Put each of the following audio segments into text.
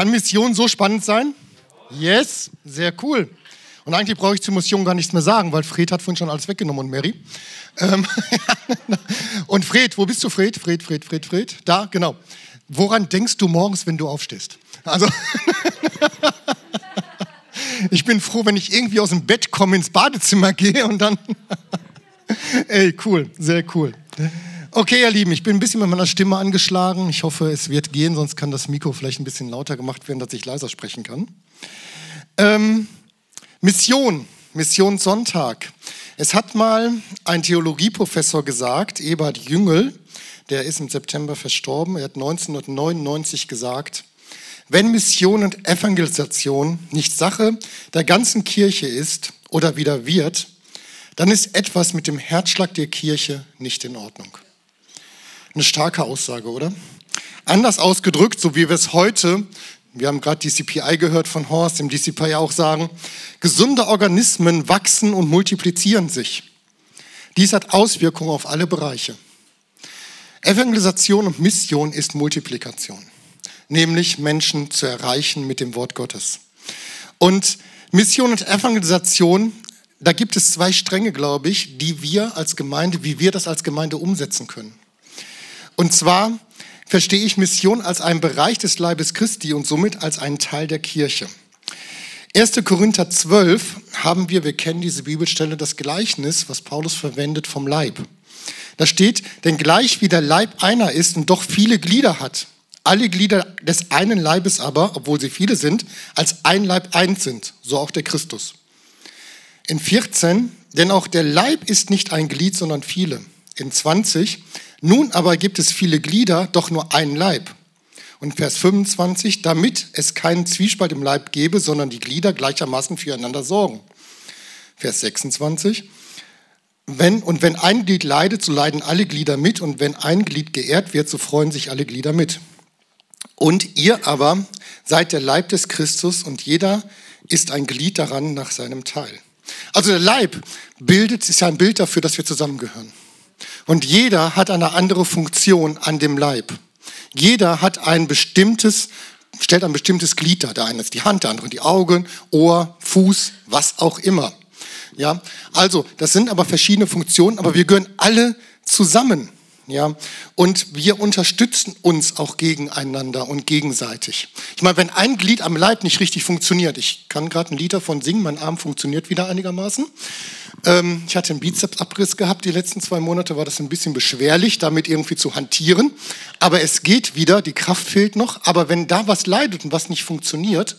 Kann Mission so spannend sein? Yes, sehr cool. Und eigentlich brauche ich zur Mission gar nichts mehr sagen, weil Fred hat vorhin schon alles weggenommen und Mary. Ähm, und Fred, wo bist du, Fred? Fred, Fred, Fred, Fred. Da, genau. Woran denkst du morgens, wenn du aufstehst? Also, ich bin froh, wenn ich irgendwie aus dem Bett komme, ins Badezimmer gehe und dann. Ey, cool, sehr cool. Okay, ihr Lieben, ich bin ein bisschen mit meiner Stimme angeschlagen. Ich hoffe, es wird gehen, sonst kann das Mikro vielleicht ein bisschen lauter gemacht werden, dass ich leiser sprechen kann. Ähm, Mission, Mission Sonntag. Es hat mal ein Theologieprofessor gesagt, Ebert Jüngel, der ist im September verstorben, er hat 1999 gesagt, wenn Mission und Evangelisation nicht Sache der ganzen Kirche ist oder wieder wird, dann ist etwas mit dem Herzschlag der Kirche nicht in Ordnung. Eine starke Aussage, oder? Anders ausgedrückt, so wie wir es heute, wir haben gerade die CPI gehört von Horst, im DCPI auch sagen, gesunde Organismen wachsen und multiplizieren sich. Dies hat Auswirkungen auf alle Bereiche. Evangelisation und Mission ist Multiplikation, nämlich Menschen zu erreichen mit dem Wort Gottes. Und Mission und Evangelisation, da gibt es zwei Stränge, glaube ich, die wir als Gemeinde, wie wir das als Gemeinde umsetzen können. Und zwar verstehe ich Mission als einen Bereich des Leibes Christi und somit als einen Teil der Kirche. 1. Korinther 12 haben wir, wir kennen diese Bibelstelle, das Gleichnis, was Paulus verwendet vom Leib. Da steht, denn gleich wie der Leib einer ist und doch viele Glieder hat, alle Glieder des einen Leibes aber, obwohl sie viele sind, als ein Leib eins sind, so auch der Christus. In 14, denn auch der Leib ist nicht ein Glied, sondern viele. In 20, nun aber gibt es viele Glieder, doch nur einen Leib. Und Vers 25, damit es keinen Zwiespalt im Leib gebe, sondern die Glieder gleichermaßen füreinander sorgen. Vers 26, wenn, und wenn ein Glied leidet, so leiden alle Glieder mit, und wenn ein Glied geehrt wird, so freuen sich alle Glieder mit. Und ihr aber seid der Leib des Christus, und jeder ist ein Glied daran nach seinem Teil. Also der Leib bildet, ist ja ein Bild dafür, dass wir zusammengehören. Und jeder hat eine andere Funktion an dem Leib. Jeder hat ein bestimmtes, stellt ein bestimmtes Glied dar. Der eine ist die Hand, der andere die Augen, Ohr, Fuß, was auch immer. Ja, also das sind aber verschiedene Funktionen, aber wir gehören alle zusammen. Ja, und wir unterstützen uns auch gegeneinander und gegenseitig. Ich meine, wenn ein Glied am Leib nicht richtig funktioniert, ich kann gerade ein Lied davon singen, mein Arm funktioniert wieder einigermaßen. Ähm, ich hatte einen Bizepsabriss gehabt, die letzten zwei Monate war das ein bisschen beschwerlich, damit irgendwie zu hantieren. Aber es geht wieder, die Kraft fehlt noch. Aber wenn da was leidet und was nicht funktioniert,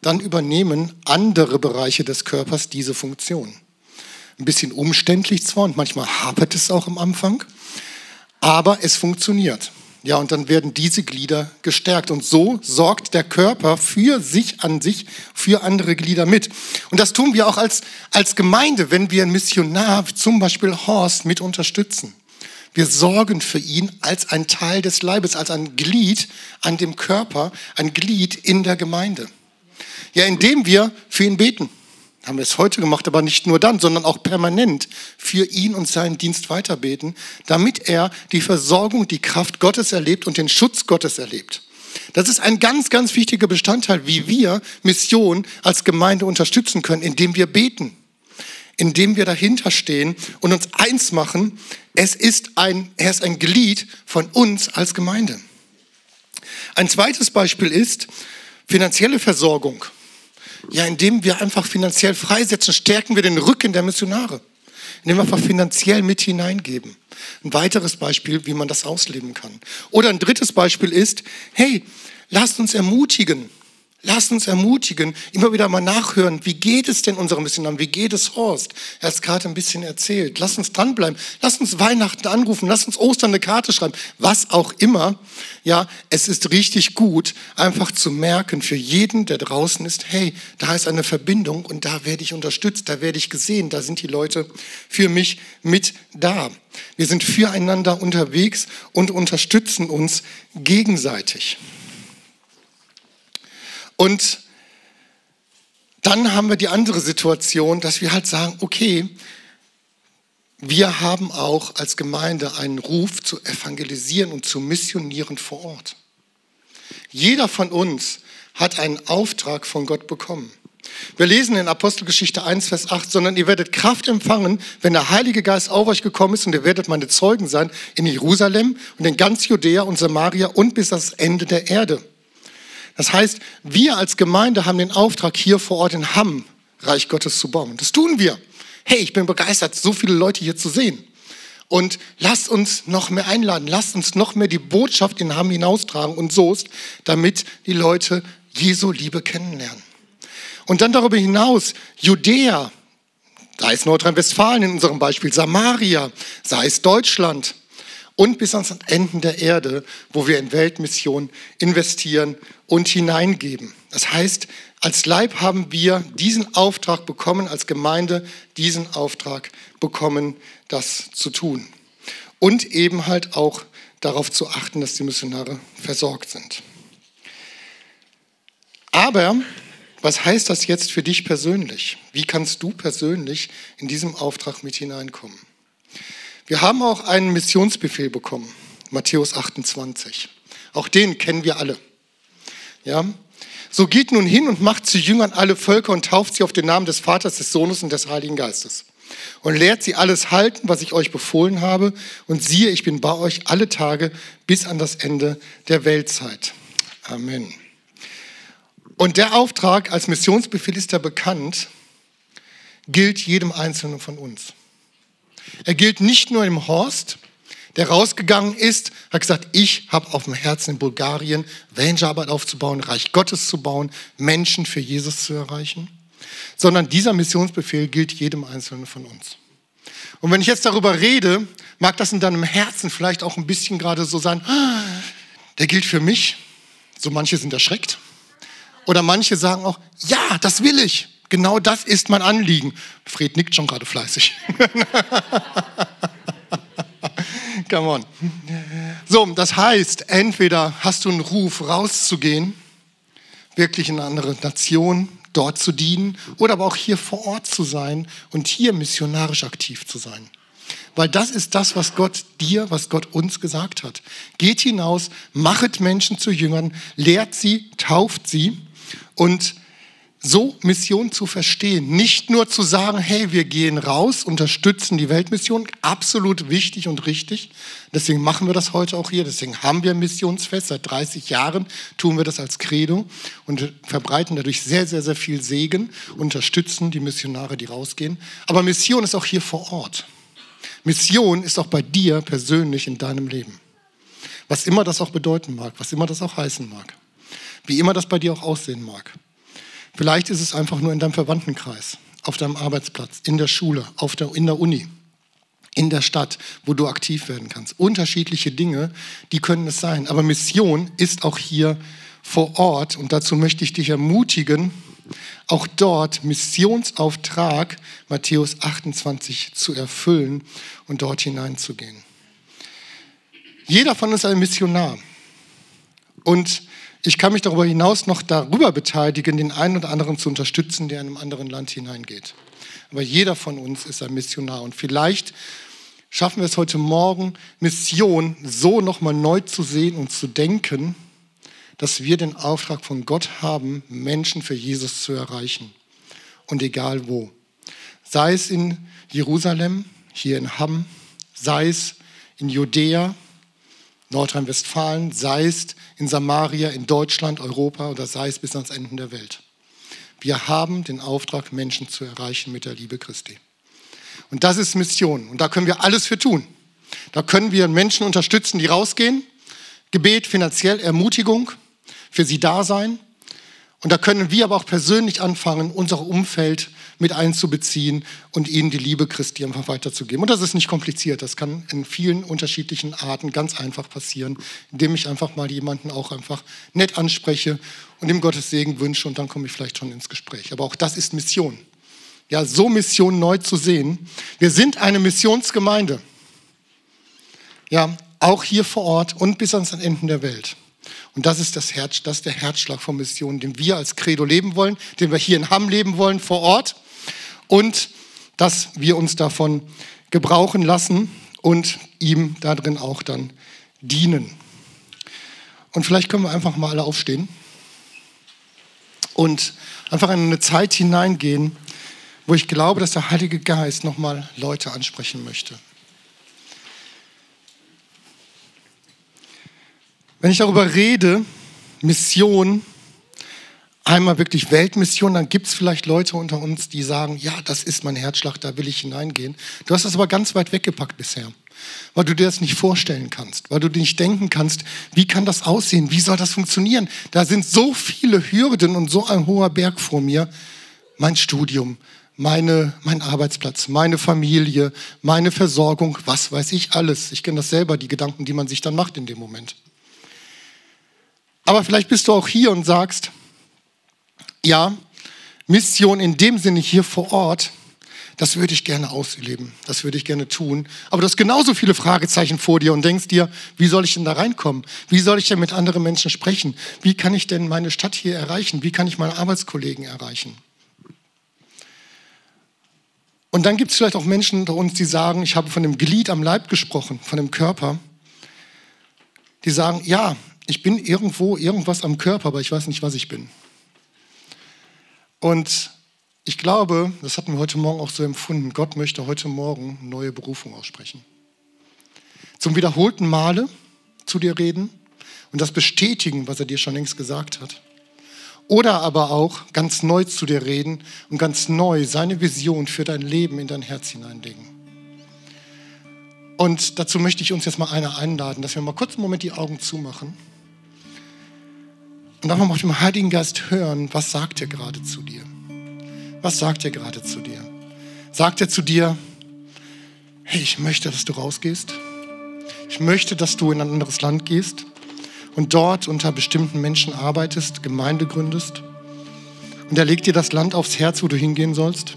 dann übernehmen andere Bereiche des Körpers diese Funktion. Ein bisschen umständlich zwar und manchmal hapert es auch am Anfang, aber es funktioniert. Ja, und dann werden diese Glieder gestärkt. Und so sorgt der Körper für sich an sich, für andere Glieder mit. Und das tun wir auch als, als Gemeinde, wenn wir einen Missionar, zum Beispiel Horst, mit unterstützen. Wir sorgen für ihn als ein Teil des Leibes, als ein Glied an dem Körper, ein Glied in der Gemeinde. Ja, indem wir für ihn beten haben wir es heute gemacht, aber nicht nur dann, sondern auch permanent für ihn und seinen Dienst weiterbeten, damit er die Versorgung, die Kraft Gottes erlebt und den Schutz Gottes erlebt. Das ist ein ganz, ganz wichtiger Bestandteil, wie wir Mission als Gemeinde unterstützen können, indem wir beten, indem wir dahinter stehen und uns eins machen, es ist ein, er ist ein Glied von uns als Gemeinde. Ein zweites Beispiel ist finanzielle Versorgung. Ja, indem wir einfach finanziell freisetzen, stärken wir den Rücken der Missionare. Indem wir einfach finanziell mit hineingeben. Ein weiteres Beispiel, wie man das ausleben kann. Oder ein drittes Beispiel ist, hey, lasst uns ermutigen. Lasst uns ermutigen, immer wieder mal nachhören, wie geht es denn unserem Missionaren, wie geht es Horst? Er hat es gerade ein bisschen erzählt. Lasst uns dranbleiben, lasst uns Weihnachten anrufen, lasst uns Ostern eine Karte schreiben, was auch immer. Ja, es ist richtig gut, einfach zu merken für jeden, der draußen ist, hey, da ist eine Verbindung und da werde ich unterstützt, da werde ich gesehen, da sind die Leute für mich mit da. Wir sind füreinander unterwegs und unterstützen uns gegenseitig. Und dann haben wir die andere Situation, dass wir halt sagen, okay, wir haben auch als Gemeinde einen Ruf zu evangelisieren und zu missionieren vor Ort. Jeder von uns hat einen Auftrag von Gott bekommen. Wir lesen in Apostelgeschichte 1, Vers 8, sondern ihr werdet Kraft empfangen, wenn der Heilige Geist auf euch gekommen ist und ihr werdet meine Zeugen sein in Jerusalem und in ganz Judäa und Samaria und bis ans Ende der Erde. Das heißt, wir als Gemeinde haben den Auftrag, hier vor Ort in Hamm Reich Gottes zu bauen. Das tun wir. Hey, ich bin begeistert, so viele Leute hier zu sehen. Und lasst uns noch mehr einladen, lasst uns noch mehr die Botschaft in Hamm hinaustragen und Soest, damit die Leute Jesu Liebe kennenlernen. Und dann darüber hinaus Judäa, sei es Nordrhein-Westfalen in unserem Beispiel, Samaria, sei es Deutschland und bis ans Enden der Erde, wo wir in Weltmission investieren und hineingeben. Das heißt, als Leib haben wir diesen Auftrag bekommen, als Gemeinde diesen Auftrag bekommen, das zu tun. Und eben halt auch darauf zu achten, dass die Missionare versorgt sind. Aber was heißt das jetzt für dich persönlich? Wie kannst du persönlich in diesem Auftrag mit hineinkommen? Wir haben auch einen Missionsbefehl bekommen, Matthäus 28. Auch den kennen wir alle. Ja? So geht nun hin und macht zu Jüngern alle Völker und tauft sie auf den Namen des Vaters, des Sohnes und des Heiligen Geistes. Und lehrt sie alles halten, was ich euch befohlen habe. Und siehe, ich bin bei euch alle Tage bis an das Ende der Weltzeit. Amen. Und der Auftrag als Missionsbefehl ist ja bekannt, gilt jedem Einzelnen von uns. Er gilt nicht nur dem Horst, der rausgegangen ist, hat gesagt, ich habe auf dem Herzen in Bulgarien Vangearbeit aufzubauen, Reich Gottes zu bauen, Menschen für Jesus zu erreichen, sondern dieser Missionsbefehl gilt jedem Einzelnen von uns. Und wenn ich jetzt darüber rede, mag das in deinem Herzen vielleicht auch ein bisschen gerade so sein, der gilt für mich. So manche sind erschreckt. Oder manche sagen auch, ja, das will ich. Genau das ist mein Anliegen. Fred nickt schon gerade fleißig. Come on. So, das heißt, entweder hast du einen Ruf, rauszugehen, wirklich in eine andere Nation, dort zu dienen, oder aber auch hier vor Ort zu sein und hier missionarisch aktiv zu sein. Weil das ist das, was Gott dir, was Gott uns gesagt hat. Geht hinaus, machet Menschen zu Jüngern, lehrt sie, tauft sie und so Mission zu verstehen. Nicht nur zu sagen, hey, wir gehen raus, unterstützen die Weltmission, absolut wichtig und richtig. Deswegen machen wir das heute auch hier. Deswegen haben wir ein Missionsfest. Seit 30 Jahren tun wir das als Credo und verbreiten dadurch sehr, sehr, sehr viel Segen, unterstützen die Missionare, die rausgehen. Aber Mission ist auch hier vor Ort. Mission ist auch bei dir persönlich in deinem Leben. Was immer das auch bedeuten mag, was immer das auch heißen mag. Wie immer das bei dir auch aussehen mag. Vielleicht ist es einfach nur in deinem Verwandtenkreis, auf deinem Arbeitsplatz, in der Schule, auf der, in der Uni, in der Stadt, wo du aktiv werden kannst. Unterschiedliche Dinge, die können es sein. Aber Mission ist auch hier vor Ort und dazu möchte ich dich ermutigen, auch dort Missionsauftrag Matthäus 28 zu erfüllen und dort hineinzugehen. Jeder von uns ist ein Missionar. Und ich kann mich darüber hinaus noch darüber beteiligen, den einen oder anderen zu unterstützen, der in einem anderen Land hineingeht. Aber jeder von uns ist ein Missionar. Und vielleicht schaffen wir es heute Morgen, Mission so nochmal neu zu sehen und zu denken, dass wir den Auftrag von Gott haben, Menschen für Jesus zu erreichen. Und egal wo. Sei es in Jerusalem, hier in Hamm, sei es in Judäa, Nordrhein-Westfalen, sei es in Samaria, in Deutschland, Europa oder sei es bis ans Ende der Welt. Wir haben den Auftrag, Menschen zu erreichen mit der Liebe Christi. Und das ist Mission. Und da können wir alles für tun. Da können wir Menschen unterstützen, die rausgehen. Gebet, finanziell, Ermutigung, für sie da sein. Und da können wir aber auch persönlich anfangen, unser Umfeld mit einzubeziehen und ihnen die Liebe Christi einfach weiterzugeben. Und das ist nicht kompliziert. Das kann in vielen unterschiedlichen Arten ganz einfach passieren, indem ich einfach mal jemanden auch einfach nett anspreche und ihm Gottes Segen wünsche und dann komme ich vielleicht schon ins Gespräch. Aber auch das ist Mission. Ja, so Mission neu zu sehen. Wir sind eine Missionsgemeinde. Ja, auch hier vor Ort und bis ans Ende der Welt. Und das ist, das, Herz, das ist der Herzschlag von Mission, den wir als Credo leben wollen, den wir hier in Hamm leben wollen, vor Ort. Und dass wir uns davon gebrauchen lassen und ihm darin auch dann dienen. Und vielleicht können wir einfach mal alle aufstehen. und einfach in eine Zeit hineingehen, wo ich glaube, dass der Heilige Geist nochmal Leute ansprechen möchte. Wenn ich darüber rede, Mission, einmal wirklich Weltmission, dann gibt es vielleicht Leute unter uns, die sagen, ja, das ist mein Herzschlag, da will ich hineingehen. Du hast das aber ganz weit weggepackt bisher, weil du dir das nicht vorstellen kannst, weil du nicht denken kannst, wie kann das aussehen, wie soll das funktionieren. Da sind so viele Hürden und so ein hoher Berg vor mir. Mein Studium, meine, mein Arbeitsplatz, meine Familie, meine Versorgung, was weiß ich alles. Ich kenne das selber, die Gedanken, die man sich dann macht in dem Moment. Aber vielleicht bist du auch hier und sagst, ja, Mission in dem Sinne hier vor Ort, das würde ich gerne ausleben, das würde ich gerne tun. Aber du hast genauso viele Fragezeichen vor dir und denkst dir, wie soll ich denn da reinkommen? Wie soll ich denn mit anderen Menschen sprechen? Wie kann ich denn meine Stadt hier erreichen? Wie kann ich meine Arbeitskollegen erreichen? Und dann gibt es vielleicht auch Menschen unter uns, die sagen, ich habe von dem Glied am Leib gesprochen, von dem Körper. Die sagen, ja, ich bin irgendwo irgendwas am Körper, aber ich weiß nicht, was ich bin. Und ich glaube, das hatten wir heute Morgen auch so empfunden, Gott möchte heute Morgen neue Berufung aussprechen. Zum wiederholten Male zu dir reden und das bestätigen, was er dir schon längst gesagt hat. Oder aber auch ganz neu zu dir reden und ganz neu seine Vision für dein Leben in dein Herz hineinlegen. Und dazu möchte ich uns jetzt mal einer einladen, dass wir mal kurz einen Moment die Augen zumachen und einfach mal auf dem Heiligen Geist hören, was sagt er gerade zu dir? Was sagt er gerade zu dir? Sagt er zu dir, hey, ich möchte, dass du rausgehst. Ich möchte, dass du in ein anderes Land gehst und dort unter bestimmten Menschen arbeitest, Gemeinde gründest. Und er legt dir das Land aufs Herz, wo du hingehen sollst.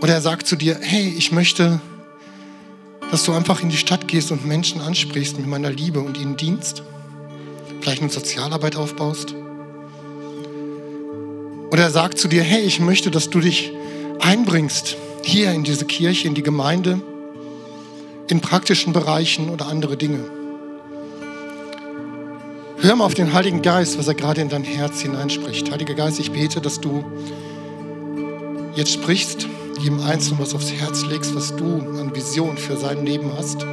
Oder er sagt zu dir, hey, ich möchte, dass du einfach in die Stadt gehst und Menschen ansprichst mit meiner Liebe und ihnen dienst. Vielleicht eine Sozialarbeit aufbaust. Oder er sagt zu dir, hey, ich möchte, dass du dich einbringst hier in diese Kirche, in die Gemeinde, in praktischen Bereichen oder andere Dinge. Hör mal auf den Heiligen Geist, was er gerade in dein Herz hineinspricht. Heiliger Geist, ich bete, dass du jetzt sprichst, jedem Einzelnen was aufs Herz legst, was du an Vision für sein Leben hast.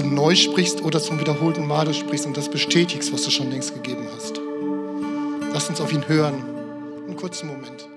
Du neu sprichst oder zum wiederholten Male sprichst und das bestätigst, was du schon längst gegeben hast. Lass uns auf ihn hören. Einen kurzen Moment.